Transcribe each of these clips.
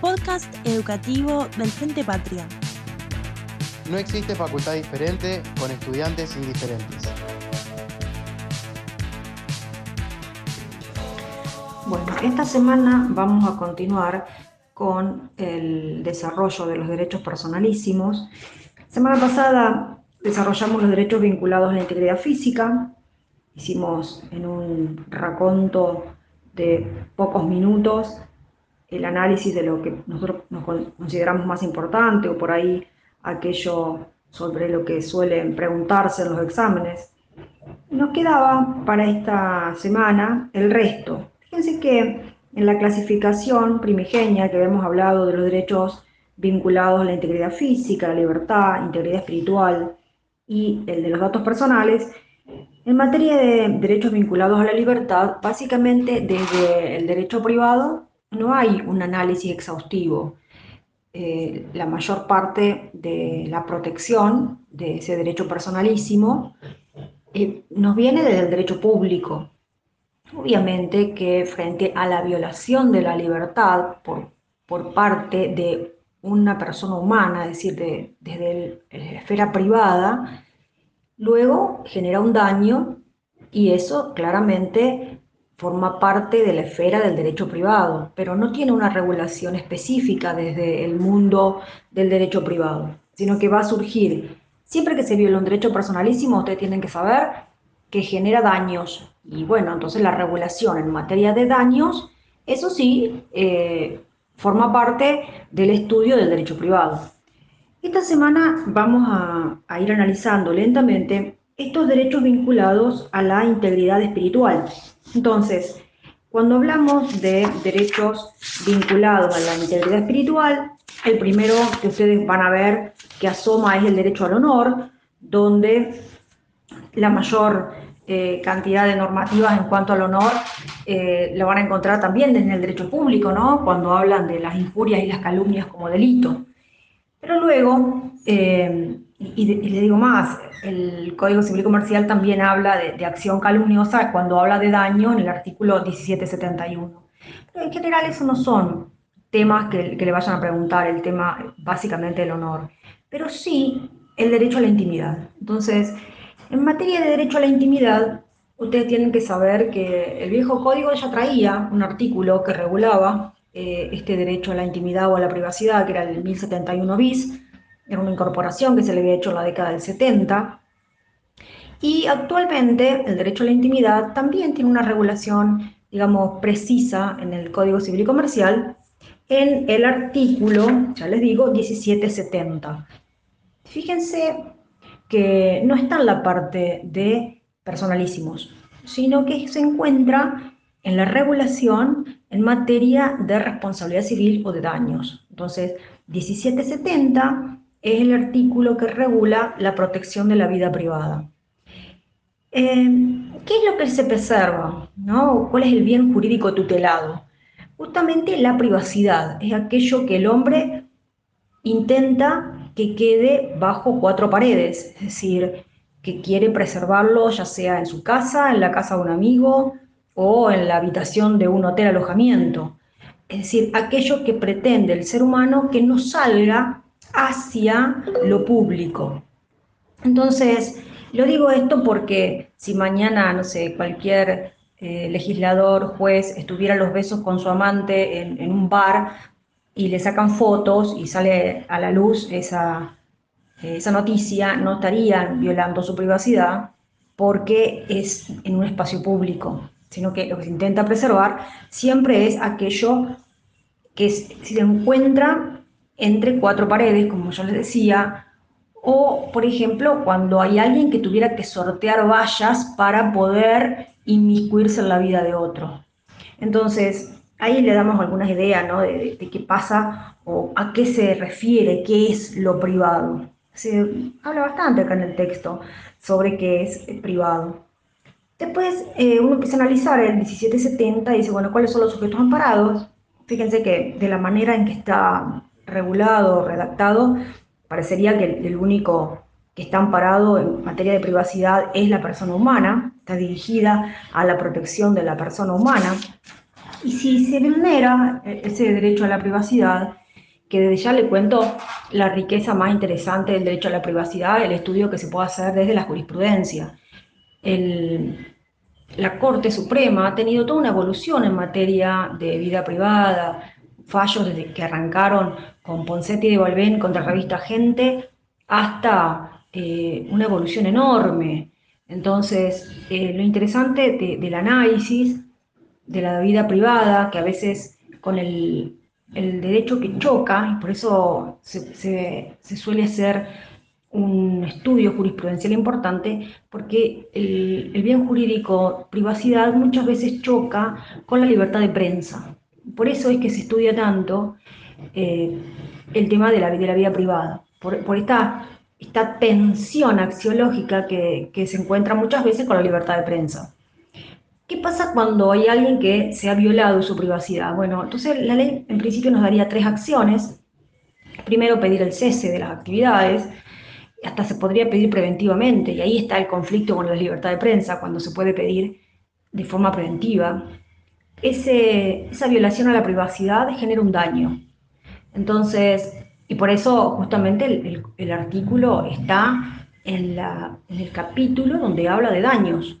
Podcast educativo del Frente Patria. No existe facultad diferente con estudiantes indiferentes. Bueno, esta semana vamos a continuar con el desarrollo de los derechos personalísimos. Semana pasada desarrollamos los derechos vinculados a la integridad física. Hicimos en un raconto de pocos minutos el análisis de lo que nosotros nos consideramos más importante o por ahí aquello sobre lo que suelen preguntarse en los exámenes. Nos quedaba para esta semana el resto, Fíjense que en la clasificación primigenia que habíamos hablado de los derechos vinculados a la integridad física, la libertad, integridad espiritual y el de los datos personales, en materia de derechos vinculados a la libertad, básicamente desde el derecho privado no hay un análisis exhaustivo. Eh, la mayor parte de la protección de ese derecho personalísimo eh, nos viene desde el derecho público, Obviamente que frente a la violación de la libertad por, por parte de una persona humana, es decir, desde la esfera privada, luego genera un daño y eso claramente forma parte de la esfera del derecho privado, pero no tiene una regulación específica desde el mundo del derecho privado, sino que va a surgir, siempre que se viola un derecho personalísimo, ustedes tienen que saber que genera daños y bueno, entonces la regulación en materia de daños, eso sí, eh, forma parte del estudio del derecho privado. Esta semana vamos a, ir analizando lentamente estos derechos vinculados a la integridad espiritual. Entonces, cuando hablamos de derechos vinculados a la integridad espiritual, el primero que ustedes van a ver que asoma es el derecho al honor, donde la mayor eh, cantidad de normativas en cuanto al honor eh, lo van a encontrar también en el derecho público, ¿no? Cuando hablan de las injurias y las calumnias como delito. Pero luego, eh, y, le digo más, el Código Civil Comercial también habla de, acción calumniosa cuando habla de daño en el artículo 1771. Pero en general eso no son temas que le vayan a preguntar, el tema básicamente del honor, pero sí el derecho a la intimidad. Entonces, en materia de derecho a la intimidad, ustedes tienen que saber que el viejo código ya traía un artículo que regulaba eh, este derecho a la intimidad o a la privacidad, que era el 1071 bis, era una incorporación que se le había hecho en la década del 70. Y actualmente el derecho a la intimidad también tiene una regulación, digamos, precisa en el Código Civil y Comercial, en el artículo, ya les digo, 1770. Fíjense que no está en la parte de personalísimos, sino que se encuentra en la regulación en materia de responsabilidad civil o de daños. Entonces, 1770 es el artículo que regula la protección de la vida privada. Eh, ¿Qué es lo que se preserva? ¿no? ¿Cuál es el bien jurídico tutelado? Justamente la privacidad, es aquello que el hombre intenta que quede bajo cuatro paredes, es decir, que quiere preservarlo ya sea en su casa, en la casa de un amigo o en la habitación de un hotel alojamiento. Es decir, aquello que pretende el ser humano que no salga hacia lo público. Entonces, lo digo esto porque si mañana, no sé, cualquier eh, legislador, juez, estuviera a los besos con su amante en un bar, y le sacan fotos y sale a la luz esa, esa noticia, no estarían violando su privacidad porque es en un espacio público, sino que lo que se intenta preservar siempre es aquello que se encuentra entre cuatro paredes, como yo les decía, o, por ejemplo, cuando hay alguien que tuviera que sortear vallas para poder inmiscuirse en la vida de otro. Entonces, ahí le damos algunas ideas ¿no? de, qué pasa o a qué se refiere, qué es lo privado. Se habla bastante acá en el texto sobre qué es privado. Después eh, uno empieza a analizar el 1770 y dice, bueno, ¿cuáles son los sujetos amparados? Fíjense que de la manera en que está regulado, redactado, parecería que el único que está amparado en materia de privacidad es la persona humana, está dirigida a la protección de la persona humana. Y si se vulnera eh, ese derecho a la privacidad, que desde ya le cuento la riqueza más interesante del derecho a la privacidad, el estudio que se puede hacer desde la jurisprudencia. La Corte Suprema ha tenido toda una evolución en materia de vida privada, fallos desde que arrancaron con Poncetti de Volvén contra la revista Gente hasta eh, una evolución enorme. Entonces, eh, lo interesante del análisis de la vida privada, que a veces con el, derecho que choca, y por eso se, suele hacer un estudio jurisprudencial importante, porque el, bien jurídico privacidad muchas veces choca con la libertad de prensa. Por eso es que se estudia tanto eh, el tema de la, vida privada, por, esta, esta, tensión axiológica que, se encuentra muchas veces con la libertad de prensa. ¿Qué pasa cuando hay alguien que se ha violado su privacidad? Bueno, entonces la ley en principio nos daría tres acciones. Primero, pedir el cese de las actividades, hasta se podría pedir preventivamente, y ahí está el conflicto con la libertad de prensa, cuando se puede pedir de forma preventiva esa violación a la privacidad genera un daño. Entonces, y por eso justamente el, artículo está en, el capítulo donde habla de daños.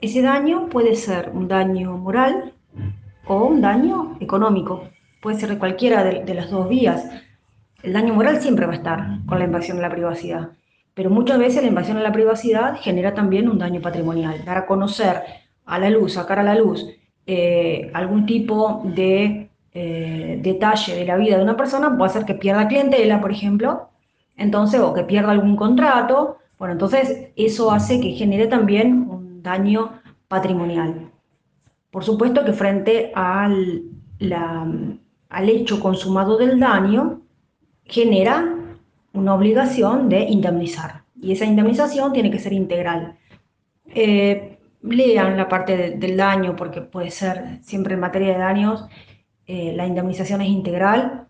Ese daño puede ser un daño moral o un daño económico. Puede ser de cualquiera de las dos vías. El daño moral siempre va a estar con la invasión de la privacidad, pero muchas veces la invasión a la privacidad genera también un daño patrimonial. Dar a conocer a la luz, sacar a la luz eh, algún tipo de eh, detalle de la vida de una persona puede hacer que pierda clientela, por ejemplo, entonces, o que pierda algún contrato, bueno, entonces eso hace que genere también un daño patrimonial. Por supuesto que frente al, al hecho consumado del daño, genera una obligación de indemnizar. Y esa indemnización tiene que ser integral. Eh, lean la parte del daño, porque puede ser siempre en materia de daños, eh, la indemnización es integral,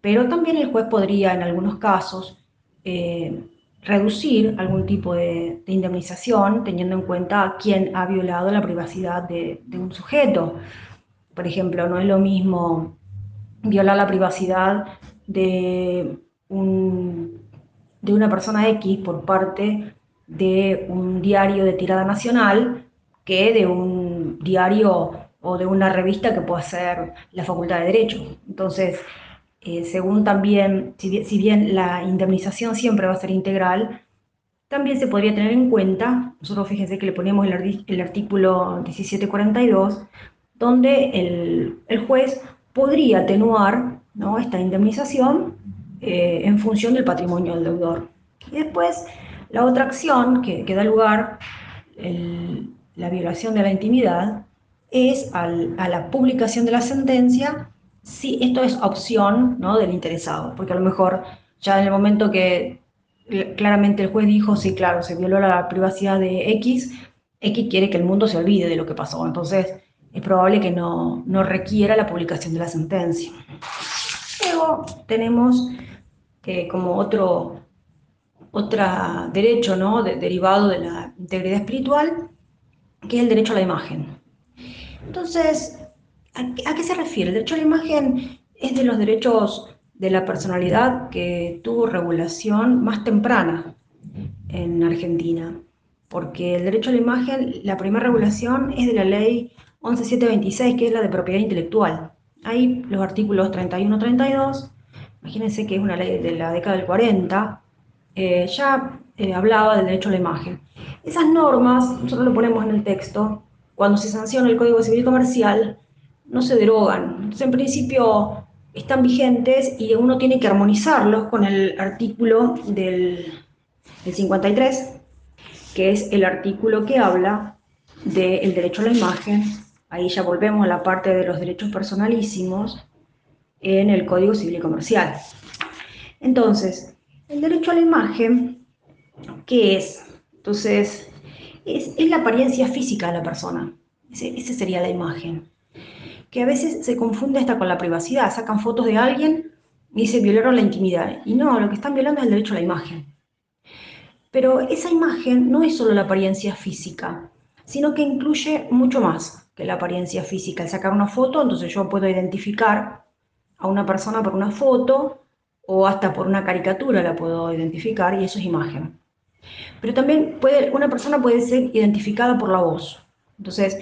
pero también el juez podría en algunos casos eh, reducir algún tipo de, indemnización teniendo en cuenta quién ha violado la privacidad de, un sujeto. Por ejemplo, no es lo mismo violar la privacidad de, un, de una persona X por parte de un diario de tirada nacional que de un diario o de una revista que pueda ser la Facultad de Derecho. Entonces, eh, según también, si bien, la indemnización siempre va a ser integral, también se podría tener en cuenta, nosotros fíjense que le ponemos el, el artículo 1742, donde el, juez podría atenuar ¿no? esta indemnización eh, en función del patrimonio del deudor. Y después, la otra acción que, que da lugar, el, la violación de la intimidad es a la publicación de la sentencia si esto es opción ¿no? del interesado, porque a lo mejor ya en el momento que claramente el juez dijo, sí, claro, se violó la privacidad de X, X quiere que el mundo se olvide de lo que pasó, entonces es probable que no, no requiera la publicación de la sentencia. Luego tenemos eh, como otro, otro derecho ¿no? derivado de la integridad espiritual, que es el derecho a la imagen. Entonces, ¿a, qué se refiere? El derecho a la imagen es de los derechos de la personalidad que tuvo regulación más temprana en Argentina, porque el derecho a la imagen, la primera regulación es de la ley 11726, que es la de propiedad intelectual. Ahí los artículos 31-32, imagínense que es una ley de la década del 40, eh, ya eh, hablaba del derecho a la imagen. Esas normas, nosotros lo ponemos en el texto, cuando se sanciona el Código Civil Comercial, no se derogan. Entonces, en principio, están vigentes y uno tiene que armonizarlos con el artículo del, 53, que es el artículo que habla del derecho a la imagen. Ahí ya volvemos a la parte de los derechos personalísimos en el Código Civil y Comercial. Entonces, el derecho a la imagen, ¿qué es? Entonces, es, la apariencia física de la persona. Esa sería la imagen. Que a veces se confunde hasta con la privacidad. Sacan fotos de alguien y se violaron la intimidad. Y no, lo que están violando es el derecho a la imagen. Pero esa imagen no es solo la apariencia física, sino que incluye mucho más la apariencia física. Al sacar una foto, entonces yo puedo identificar a una persona por una foto o hasta por una caricatura la puedo identificar y eso es imagen. Pero también puede, una persona puede ser identificada por la voz. Entonces,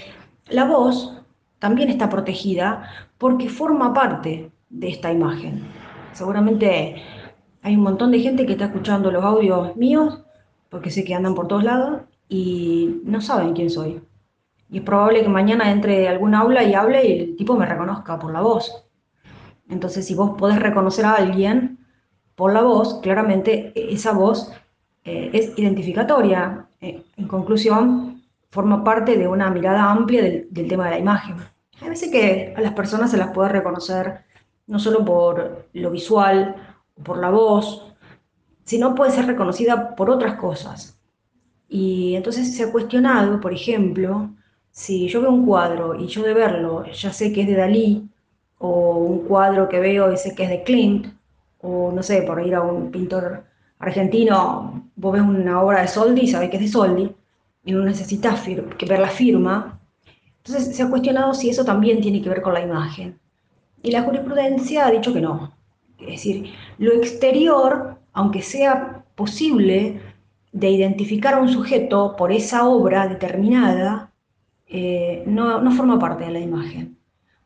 la voz también está protegida porque forma parte de esta imagen. Seguramente hay un montón de gente que está escuchando los audios míos, porque sé que andan por todos lados, y no saben quién soy. Y es probable que mañana entre a algún aula y hable y el tipo me reconozca por la voz. Entonces, si vos podés reconocer a alguien por la voz, claramente esa voz eh, es identificatoria. Eh, en conclusión, forma parte de una mirada amplia del, del tema de la imagen. Hay veces que a las personas se las puede reconocer no solo por lo visual por la voz, sino puede ser reconocida por otras cosas. Y entonces se ha cuestionado, por ejemplo, si yo veo un cuadro y yo de verlo ya sé que es de Dalí, o un cuadro que veo y sé que es de Klimt, o no sé, por ir a un pintor argentino, vos ves una obra de Soldi y sabés que es de Soldi, y no necesitas que ver la firma. Entonces se ha cuestionado si eso también tiene que ver con la imagen. Y la jurisprudencia ha dicho que no. Es decir, lo exterior, aunque sea posible de identificar a un sujeto por esa obra determinada, eh, no, no forma parte de la imagen,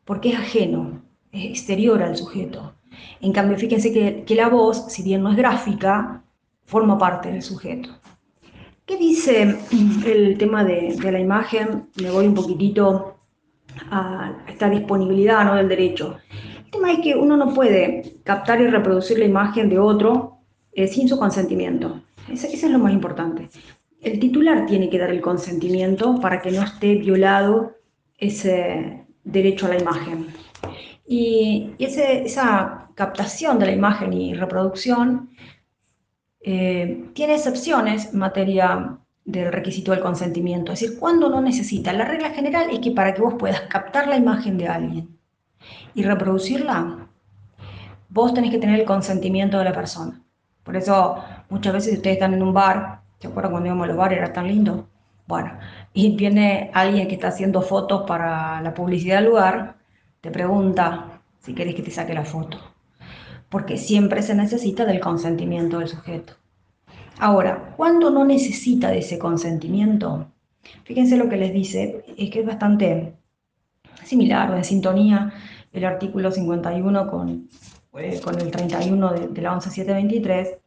porque es ajeno, es exterior al sujeto. En cambio, fíjense que, que, la voz, si bien no es gráfica, forma parte del sujeto. ¿Qué dice el tema de, de la imagen? Me voy un poquitito a esta disponibilidad ¿no? del derecho. El tema es que uno no puede captar y reproducir la imagen de otro eh, sin su consentimiento. Eso, es lo más importante. El titular tiene que dar el consentimiento para que no esté violado ese derecho a la imagen. Y, esa captación de la imagen y reproducción eh, tiene excepciones en materia del requisito del consentimiento, es decir, cuando no necesita. La regla general es que para que vos puedas captar la imagen de alguien y reproducirla, vos tenés que tener el consentimiento de la persona. Por eso muchas veces ustedes están en un bar, ¿se acuerdan cuando íbamos a los bares? Era tan lindo. Bueno, y viene alguien que está haciendo fotos para la publicidad del lugar, te pregunta si querés que te saque la foto. Porque siempre se necesita del consentimiento del sujeto. Ahora, cuando no necesita de ese consentimiento, fíjense lo que les dice, es que es bastante similar o en sintonía el artículo 51 con, eh, con el 31 de, de la 11723,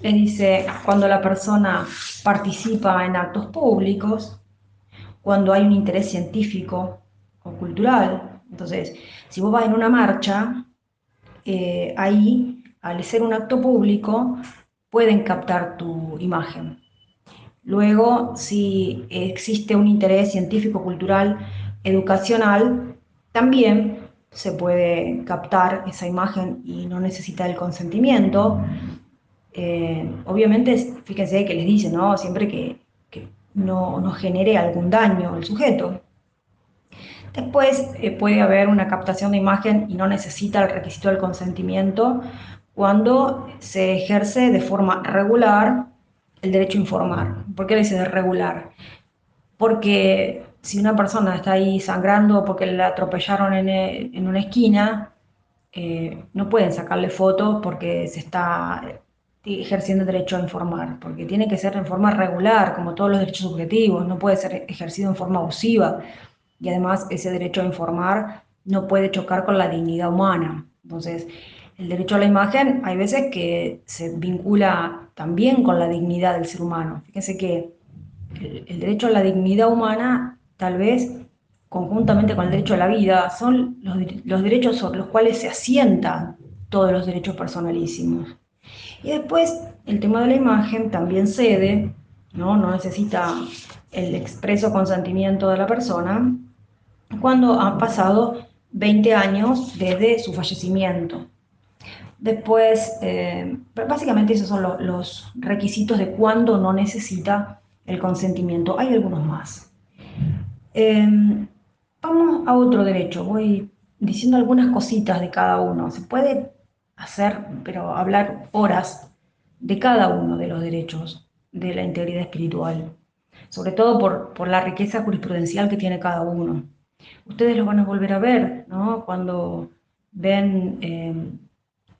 le dice cuando la persona participa en actos públicos, cuando hay un interés científico o cultural. Entonces, si vos vas en una marcha, eh, ahí, al ser un acto público, pueden captar tu imagen. Luego, si existe un interés científico, cultural, educacional, también se puede captar esa imagen y no necesita el consentimiento. Eh, obviamente, fíjense que les dice, ¿no? Siempre que, no, no, genere algún daño al sujeto. Después eh, puede haber una captación de imagen y no necesita el requisito del consentimiento cuando se ejerce de forma regular el derecho a informar. ¿Por qué le dice regular? Porque si una persona está ahí sangrando porque la atropellaron en, eh, en una esquina, no pueden sacarle fotos porque se está ejerciendo derecho a informar, porque tiene que ser en forma regular, como todos los derechos subjetivos, no puede ser ejercido en forma abusiva, y además ese derecho a informar no puede chocar con la dignidad humana. Entonces, el derecho a la imagen hay veces que se vincula también con la dignidad del ser humano. Fíjense que el, derecho a la dignidad humana, tal vez conjuntamente con el derecho a la vida, son los, los derechos sobre los cuales se asientan todos los derechos personalísimos. Y después el tema de la imagen también cede, no, no necesita el expreso consentimiento de la persona cuando han pasado 20 años desde su fallecimiento. Después, eh, básicamente esos son lo, los requisitos de cuándo no necesita el consentimiento. Hay algunos más. Eh, vamos a otro derecho. Voy diciendo algunas cositas de cada uno. Se puede hacer, pero hablar horas de cada uno de los derechos de la integridad espiritual. sobre todo por, la riqueza jurisprudencial que tiene cada uno. Ustedes lo van a volver a ver ¿no? cuando ven eh,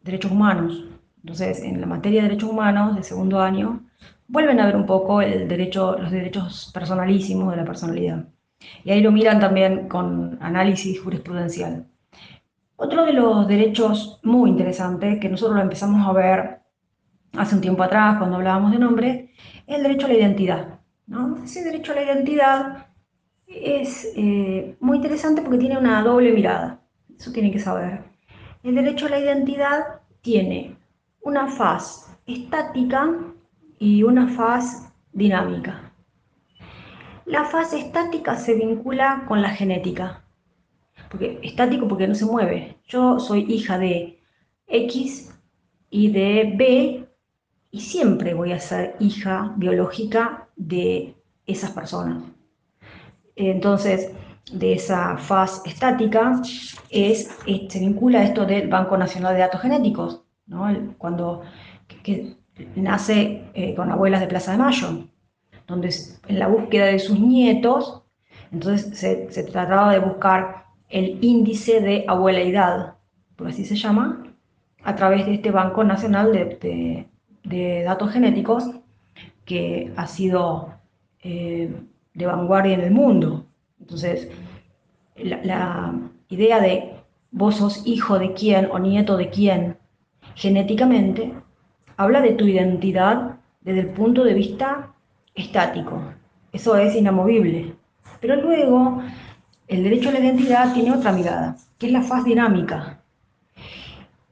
derechos humanos. Entonces, en la materia de derechos humanos de segundo año, vuelven a ver un poco el derecho, los derechos personalísimos de la personalidad. Y ahí lo miran también con análisis jurisprudencial. Otro de los derechos muy interesantes, que nosotros lo empezamos a ver hace un tiempo atrás cuando hablábamos de nombre, es el derecho a la identidad. ¿no? Ese derecho a la identidad es eh, muy interesante porque tiene una doble mirada. Eso tiene que saber. El derecho a la identidad tiene una faz estática y una faz dinámica. La fase estática se vincula con la genética. Porque, estático porque no se mueve. Yo soy hija de X y de B y siempre voy a ser hija biológica de esas personas. Entonces, de esa faz estática es, se vincula esto del Banco Nacional de Datos Genéticos, cuando nace eh, con abuelas de Plaza de Mayo donde en la búsqueda de sus nietos, entonces se, trataba de buscar el índice de abueleidad, por así se llama, a través de este Banco Nacional de, Datos Genéticos, que ha sido eh, de vanguardia en el mundo. Entonces, la, la, idea de vos sos hijo de quién o nieto de quién genéticamente, habla de tu identidad desde el punto de vista estático, eso es inamovible. Pero luego el derecho a la identidad tiene otra mirada, que es la faz dinámica.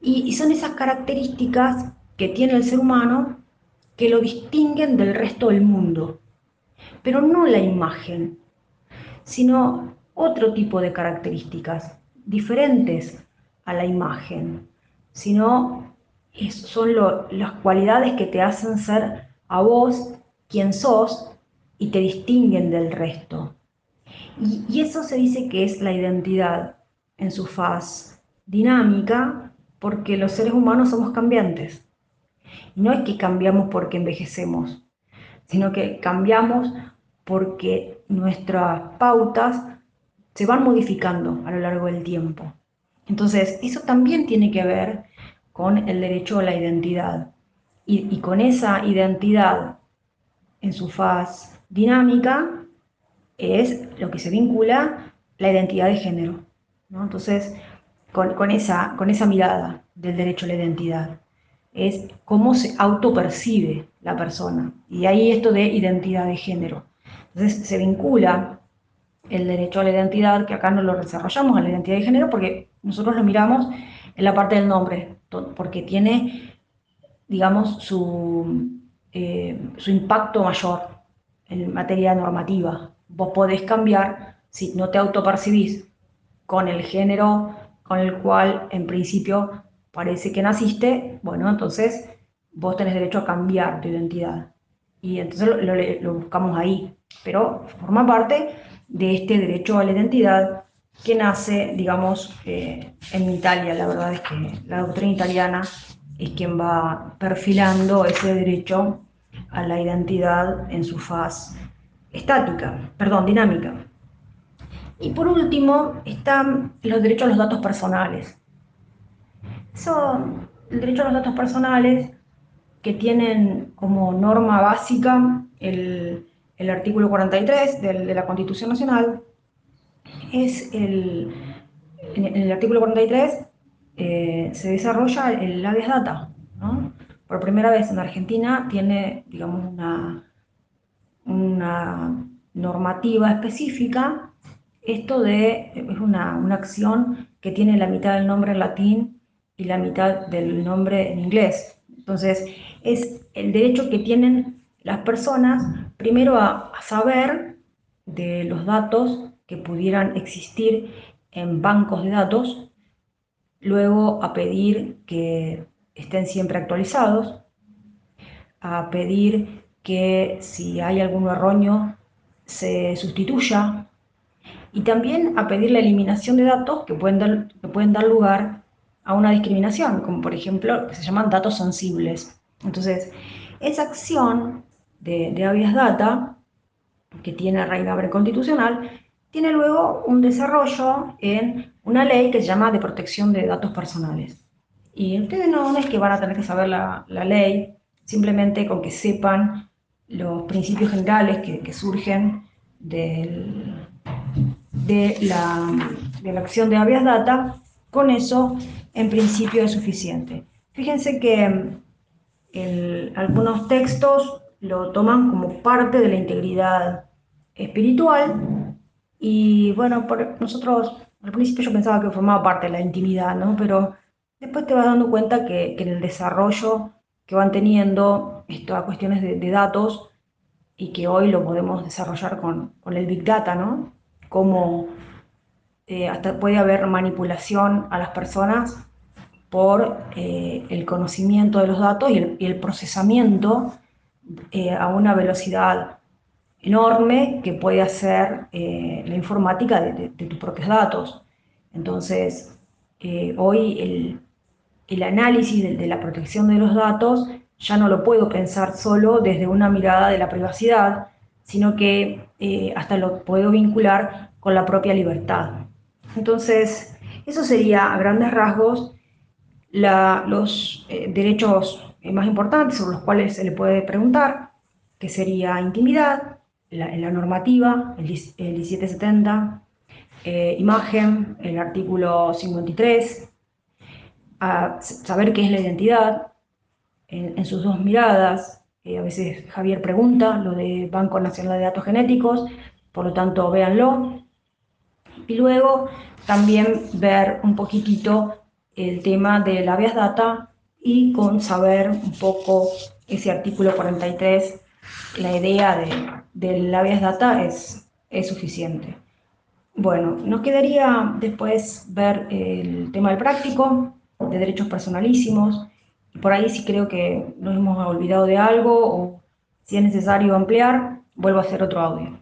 Y, son esas características que tiene el ser humano que lo distinguen del resto del mundo. Pero no la imagen, sino otro tipo de características diferentes a la imagen, sino son las cualidades que te hacen ser a vos quién sos y te distinguen del resto. Y, eso se dice que es la identidad en su faz dinámica, porque los seres humanos somos cambiantes. Y no es que cambiamos porque envejecemos, sino que cambiamos porque nuestras pautas se van modificando a lo largo del tiempo. Entonces, eso también tiene que ver con el derecho a la identidad. Y, y con esa identidad en su faz dinámica es lo que se vincula la identidad de género. Entonces, con, esa, con esa mirada del derecho a la identidad, es cómo se autopercibe la persona. Y ahí esto de identidad de género. Entonces, se vincula el derecho a la identidad, que acá no lo desarrollamos a la identidad de género, porque nosotros lo miramos en la parte del nombre, porque tiene, digamos, su, eh, su impacto mayor en materia normativa. Vos podés cambiar si no te autopercibís con el género con el cual en principio parece que naciste, bueno, entonces vos tenés derecho a cambiar tu identidad. Y entonces lo, buscamos ahí. Pero forma parte de este derecho a la identidad que nace, digamos, eh, en Italia. La verdad es que la doctrina italiana es quien va perfilando ese derecho a la identidad en su faz estática, perdón, dinámica. Y por último están los derechos a los datos personales. Son el derecho a los datos personales que tienen como norma básica el, artículo 43 de la Constitución Nacional. Es el, en el artículo 43 eh, se desarrolla el habeas data, ¿no? por primera vez en Argentina tiene, digamos, una, una normativa específica. Esto de, es una, una acción que tiene la mitad del nombre en latín y la mitad del nombre en inglés. Entonces, es el derecho que tienen las personas, primero a, saber de los datos que pudieran existir en bancos de datos, luego a pedir que estén siempre actualizados, a pedir que si hay algún erróneo se sustituya y también a pedir la eliminación de datos que pueden dar, que pueden dar lugar a una discriminación, como por ejemplo que se llaman datos sensibles. Entonces, esa acción de, de habeas data que tiene raigambre constitucional, tiene luego un desarrollo en una ley que se llama de protección de datos personales. Y ustedes no, es que van a tener que saber la, la ley, simplemente con que sepan los principios generales que, que surgen de, la, de la acción de habeas data, con eso en principio es suficiente. Fíjense que algunos textos lo toman como parte de la integridad espiritual y bueno, por, nosotros al principio yo pensaba que formaba parte de la intimidad, ¿no? Pero después te vas dando cuenta que, en el desarrollo que van teniendo estas cuestiones de, datos y que hoy lo podemos desarrollar con, con el Big Data, ¿no? Como eh, hasta puede haber manipulación a las personas por eh, el conocimiento de los datos y el, procesamiento eh, a una velocidad enorme que puede hacer la informática de, tus propios datos. Entonces, hoy el, el análisis de, la protección de los datos ya no lo puedo pensar solo desde una mirada de la privacidad, sino que hasta lo puedo vincular con la propia libertad. Entonces, eso sería a grandes rasgos los eh, derechos eh, más importantes sobre los cuales se le puede preguntar, que sería intimidad, la, la normativa, el, 1770, eh, imagen, el artículo 53, saber qué es la identidad en, sus dos miradas. a veces Javier pregunta lo de Banco Nacional de Datos Genéticos, por lo tanto véanlo. Y luego también ver un poquitito el tema del habeas data y con saber un poco ese artículo 43, la idea de, del habeas data es, es suficiente. Bueno, nos quedaría después ver el tema del práctico, de derechos personalísimos, por ahí si creo que nos hemos olvidado de algo o si es necesario ampliar, vuelvo a hacer otro audio.